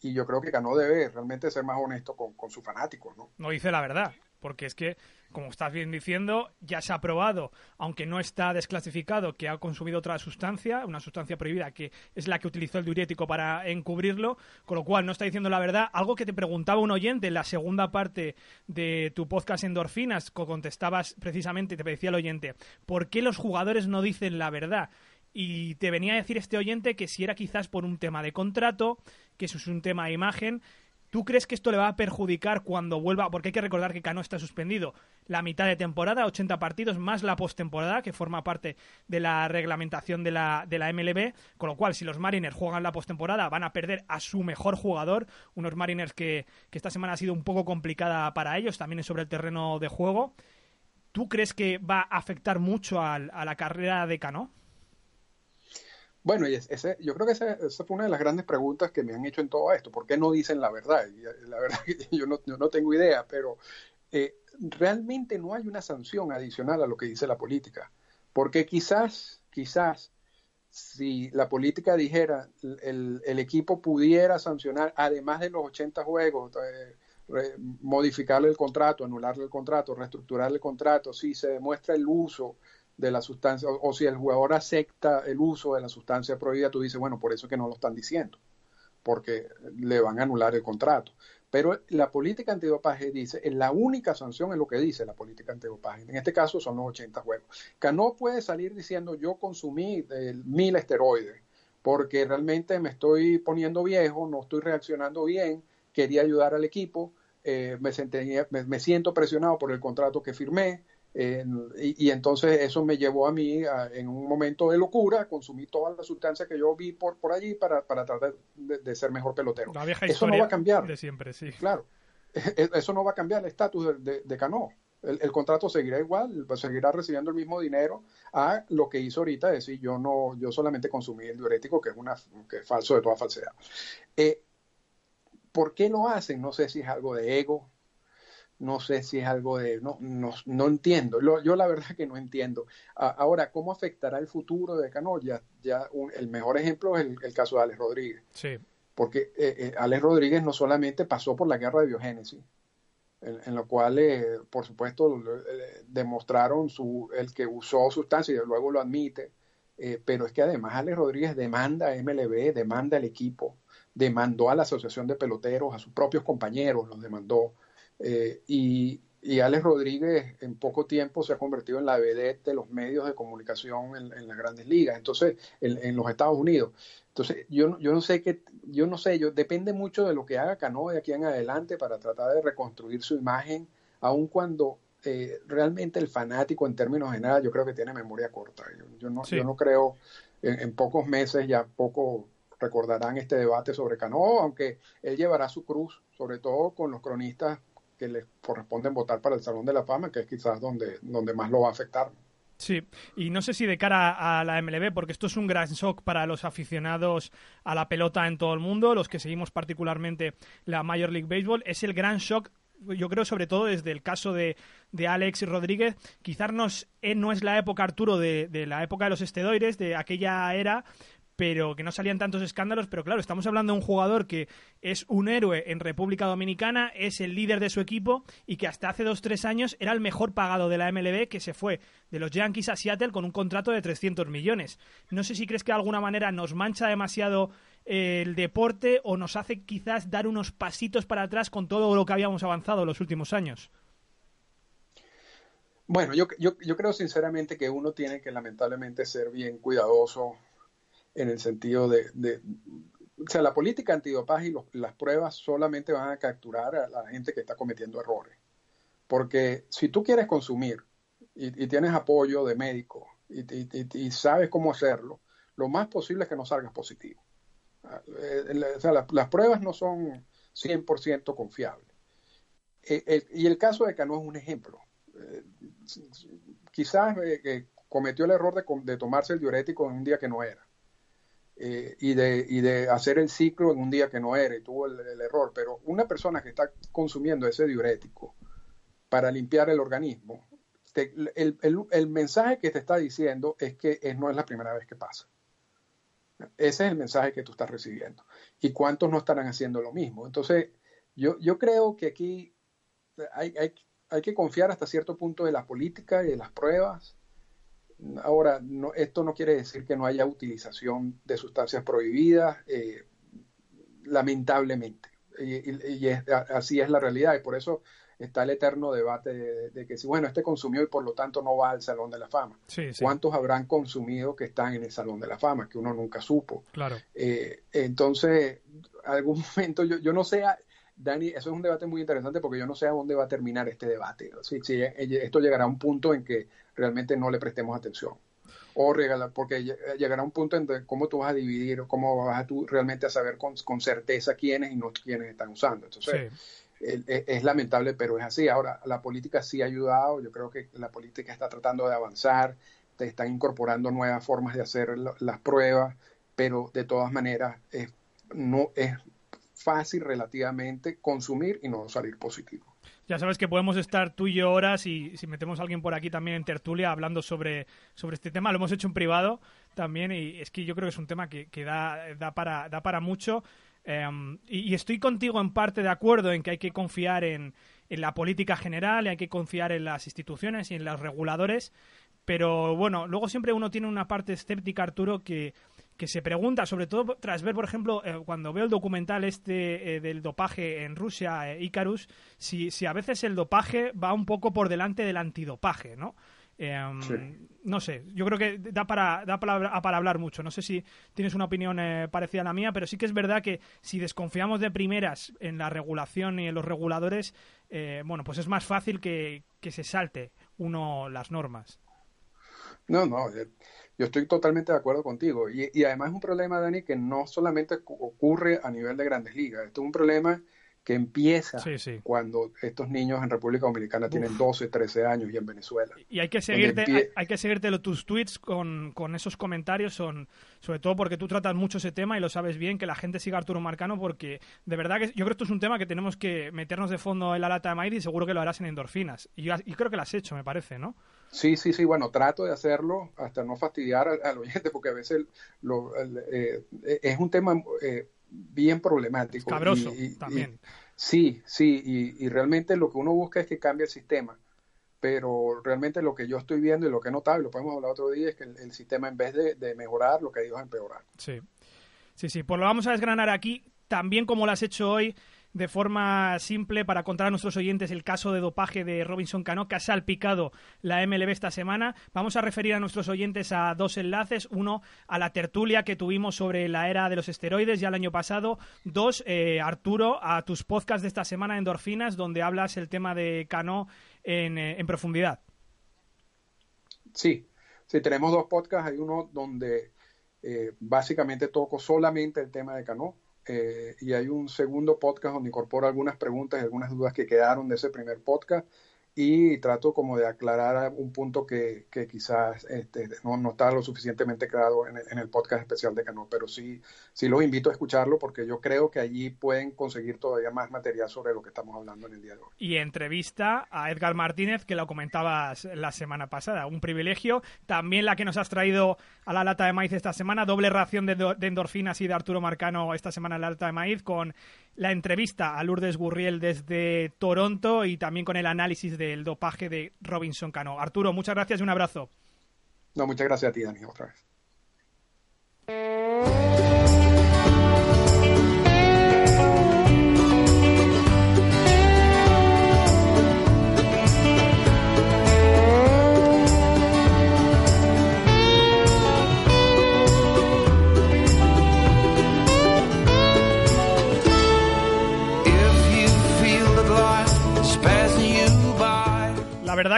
Y yo creo que Cano debe realmente ser más honesto con, sus fanáticos, ¿no? No dice la verdad, porque es que, como estás bien diciendo, ya se ha probado, aunque no está desclasificado, que ha consumido otra sustancia, una sustancia prohibida, que es la que utilizó el diurético para encubrirlo, con lo cual no está diciendo la verdad. Algo que te preguntaba un oyente en la segunda parte de tu podcast Endorfinas, contestabas precisamente, te decía el oyente, ¿por qué los jugadores no dicen la verdad? Y te venía a decir este oyente que si era quizás por un tema de contrato, que eso es un tema de imagen. ¿Tú crees que esto le va a perjudicar cuando vuelva? Porque hay que recordar que Cano está suspendido la mitad de temporada, 80 partidos, más la postemporada, que forma parte de la reglamentación de la, de la MLB. Con lo cual, si los Mariners juegan la postemporada, van a perder a su mejor jugador. Unos Mariners que, esta semana ha sido un poco complicada para ellos, también sobre el terreno de juego. ¿Tú crees que va a afectar mucho a, a la carrera de Cano? Bueno, y ese, yo creo que esa, fue una de las grandes preguntas que me han hecho en todo esto. ¿Por qué no dicen la verdad? Y eh, la verdad que yo no, yo no tengo idea, pero eh, realmente no hay una sanción adicional a lo que dice la política. Porque quizás, quizás, si la política dijera, el, el equipo pudiera sancionar, además de los 80 juegos, eh, modificarle el contrato, anularle el contrato, reestructurarle el contrato, si se demuestra el uso de la sustancia, o, si el jugador acepta el uso de la sustancia prohibida, tú dices, bueno, por eso es que no lo están diciendo, porque le van a anular el contrato. Pero la política antidopaje dice, la única sanción es lo que dice la política antidopaje. En este caso son los 80 juegos. Que no puede salir diciendo yo consumí mil esteroides, porque realmente me estoy poniendo viejo, no estoy reaccionando bien, quería ayudar al equipo, eh, me, me siento presionado por el contrato que firmé, y, entonces eso me llevó a mí en un momento de locura, consumí todas las sustancias que yo vi por, por allí para, para tratar de, ser mejor pelotero. eso no va a cambiar. De siempre, sí. Claro. E, e, eso no va a cambiar el estatus de, de, Cano. El, contrato seguirá igual, seguirá recibiendo el mismo dinero a lo que hizo ahorita, decir yo no, yo solamente consumí el diurético, que es una que es falso de toda falsedad. Eh, ¿Por qué lo hacen? No sé si es algo de ego, no sé si es algo de, no, no, no entiendo, yo la verdad que no entiendo. ahora, ¿cómo afectará el futuro de Cano? Ya, el mejor ejemplo es el, caso de Alex Rodríguez. Sí. Porque eh, eh, Alex Rodríguez no solamente pasó por la guerra de biogénesis, en, lo cual, eh, por supuesto, demostraron su, el que usó sustancias y luego lo admite, pero es que además Alex Rodríguez demanda a MLB, demanda al equipo, demandó a la Asociación de Peloteros, a sus propios compañeros, los demandó. Eh, y, y, Alex Rodríguez en poco tiempo se ha convertido en la vedette de los medios de comunicación en, las grandes ligas, entonces en, los Estados Unidos. Entonces yo, yo no sé qué, yo no sé, yo depende mucho de lo que haga Cano de aquí en adelante para tratar de reconstruir su imagen, aun cuando eh, realmente el fanático en términos generales yo creo que tiene memoria corta. Yo, no, yo no creo en, en, pocos meses ya poco recordarán este debate sobre Cano, aunque él llevará su cruz, sobre todo con los cronistas que le corresponden votar para el Salón de la Fama, que es quizás donde, donde más lo va a afectar. Sí, y no sé si de cara a la MLB, porque esto es un gran shock para los aficionados a la pelota en todo el mundo, los que seguimos particularmente la Major League Baseball, es el gran shock yo creo sobre todo desde el caso de, de Alex Rodríguez, quizás no es, eh, no es la época, Arturo, de, de, la época de los esteroides, de aquella era, pero que no salían tantos escándalos, pero claro, estamos hablando de un jugador que es un héroe en República Dominicana, es el líder de su equipo y que hasta hace dos, tres años era el mejor pagado de la MLB, que se fue de los Yankees a Seattle con un contrato de 300 millones. No sé si crees que de alguna manera nos mancha demasiado el deporte o nos hace quizás dar unos pasitos para atrás con todo lo que habíamos avanzado en los últimos años. Bueno, yo, yo creo sinceramente que uno tiene que lamentablemente ser bien cuidadoso en el sentido de, o sea, la política antidopaje y las pruebas solamente van a capturar a la gente que está cometiendo errores. Porque si tú quieres consumir y, tienes apoyo de médico y, sabes cómo hacerlo, lo más posible es que no salgas positivo. Eh, o sea, las pruebas no son 100% confiables. Eh, y el caso de Cano es un ejemplo. Eh, quizás cometió el error de, de tomarse el diurético en un día que no era eh, y, de, y de hacer el ciclo en un día que no era y tuvo el, error. Pero una persona que está consumiendo ese diurético para limpiar el organismo, el, el, mensaje que te está diciendo es que no es la primera vez que pasa. Ese es el mensaje que tú estás recibiendo. ¿Y cuántos no estarán haciendo lo mismo? Entonces, yo, yo creo que aquí hay, hay, hay que confiar hasta cierto punto de la política y de las pruebas Ahora, no, esto no quiere decir que no haya utilización de sustancias prohibidas, eh, lamentablemente. Y, así es la realidad. Y por eso está el eterno debate de, que si, bueno, este consumió y por lo tanto no va al Salón de la Fama. ¿Cuántos habrán consumido que están en el Salón de la Fama? Que uno nunca supo. Claro. Eh, entonces, algún momento, yo, yo no sé, Dani, eso es un debate muy interesante porque yo no sé a dónde va a terminar este debate. Si, si esto llegará a un punto en que realmente no le prestemos atención. O regalar, porque llegará un punto en cómo tú vas a dividir, cómo vas a tú realmente a saber con, certeza quiénes y no quiénes están usando. Entonces, es, lamentable, pero es así. Ahora, la política sí ha ayudado, yo creo que la política está tratando de avanzar, te están incorporando nuevas formas de hacer las pruebas, pero de todas maneras no es fácil relativamente consumir y no salir positivo. Ya sabes que podemos estar tú y yo horas y si metemos a alguien por aquí también en tertulia hablando sobre, sobre este tema. Lo hemos hecho en privado también y es que yo creo que es un tema que, que da, da, para, da para mucho. Em, y, estoy contigo en parte de acuerdo en que hay que confiar en, en la política general y hay que confiar en las instituciones y en los reguladores. Pero bueno, luego siempre uno tiene una parte escéptica, Arturo, que que se pregunta, sobre todo tras ver, por ejemplo, eh, cuando veo el documental este eh, del dopaje en Rusia, eh, Icarus, si, si a veces el dopaje va un poco por delante del antidopaje, ¿no? Em, no sé, yo creo que da para, da para, para hablar mucho. No sé si tienes una opinión parecida a la mía, pero sí que es verdad que si desconfiamos de primeras en la regulación y en los reguladores, bueno, pues es más fácil que, que se salte uno las normas. No, no, yo estoy totalmente de acuerdo contigo. Y, además es un problema, Dani, que no solamente ocurre a nivel de grandes ligas. Esto es un problema que empieza cuando estos niños en República Dominicana tienen 12, 13 años y en Venezuela. Y hay que seguirte, hay, que seguirte tus tweets con, con, esos comentarios, son sobre todo porque tú tratas mucho ese tema y lo sabes bien, que la gente siga a Arturo Marcano, porque de verdad que yo creo que esto es un tema que tenemos que meternos de fondo en la lata de maíz y seguro que lo harás en endorfinas. Y, y creo que lo has hecho, me parece, ¿no? Sí, sí, sí, bueno, trato de hacerlo hasta no fastidiar al, oyente, porque a veces lo, eh, es un tema eh, bien problemático. Cabroso también. sí, sí, y, realmente lo que uno busca es que cambie el sistema, pero realmente lo que yo estoy viendo y lo que he notado, y lo podemos hablar otro día, es que el, sistema en vez de, mejorar, lo que ha ido es empeorar. Sí, sí, sí, pues lo vamos a desgranar aquí, también como lo has hecho hoy, de forma simple para contar a nuestros oyentes el caso de dopaje de Robinson Cano que ha salpicado la MLB esta semana. Vamos a referir a nuestros oyentes a dos enlaces. Uno, a la tertulia que tuvimos sobre la era de los esteroides ya el año pasado. Dos, eh, Arturo, a tus podcasts de esta semana, Endorfinas, donde hablas el tema de Cano en, eh, profundidad. Sí, sí, tenemos dos podcasts. Hay uno donde eh, básicamente toco solamente el tema de Cano eh, y hay un segundo podcast donde incorporo algunas preguntas y algunas dudas que quedaron de ese primer podcast y trato como de aclarar un punto que, que quizás este, no, no, está lo suficientemente claro en el, podcast especial de Cano, pero sí, sí los invito a escucharlo porque yo creo que allí pueden conseguir todavía más material sobre lo que estamos hablando en el día de hoy. Y entrevista a Edgar Martínez, que lo comentabas la semana pasada, un privilegio. También la que nos has traído a la lata de maíz esta semana, doble ración de, de endorfinas y de Arturo Marcano esta semana en la lata de maíz con la entrevista a Lourdes Gurriel desde Toronto y también con el análisis del dopaje de Robinson Cano. Arturo, muchas gracias y un abrazo. No, muchas gracias a ti, Dani, otra vez.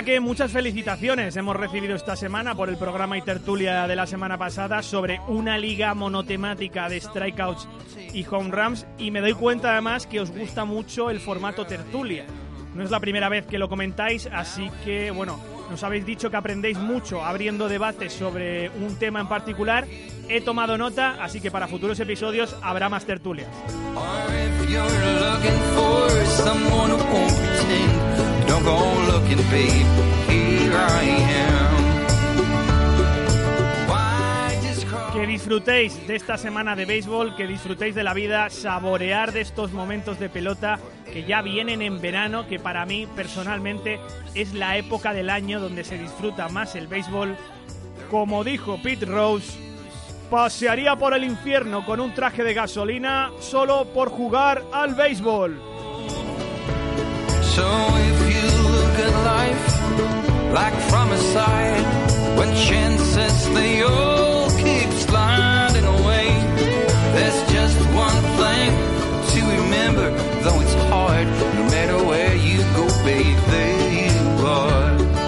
Que muchas felicitaciones hemos recibido esta semana por el programa y tertulia de la semana pasada sobre una liga monotemática de strikeouts y home runs y me doy cuenta además que os gusta mucho el formato tertulia. No es la primera vez que lo comentáis, así que bueno, nos habéis dicho que aprendéis mucho abriendo debates sobre un tema en particular. He tomado nota, así que para futuros episodios habrá más tertulias. Que disfrutéis de esta semana de béisbol, que disfrutéis de la vida, saborear de estos momentos de pelota que ya vienen en verano, que para mí personalmente es la época del año donde se disfruta más el béisbol. Como dijo Pete Rose, pasearía por el infierno con un traje de gasolina solo por jugar al béisbol. Life like from a side when chances they all keep sliding away. There's just one thing to remember, though it's hard, no matter where you go, babe, there you are.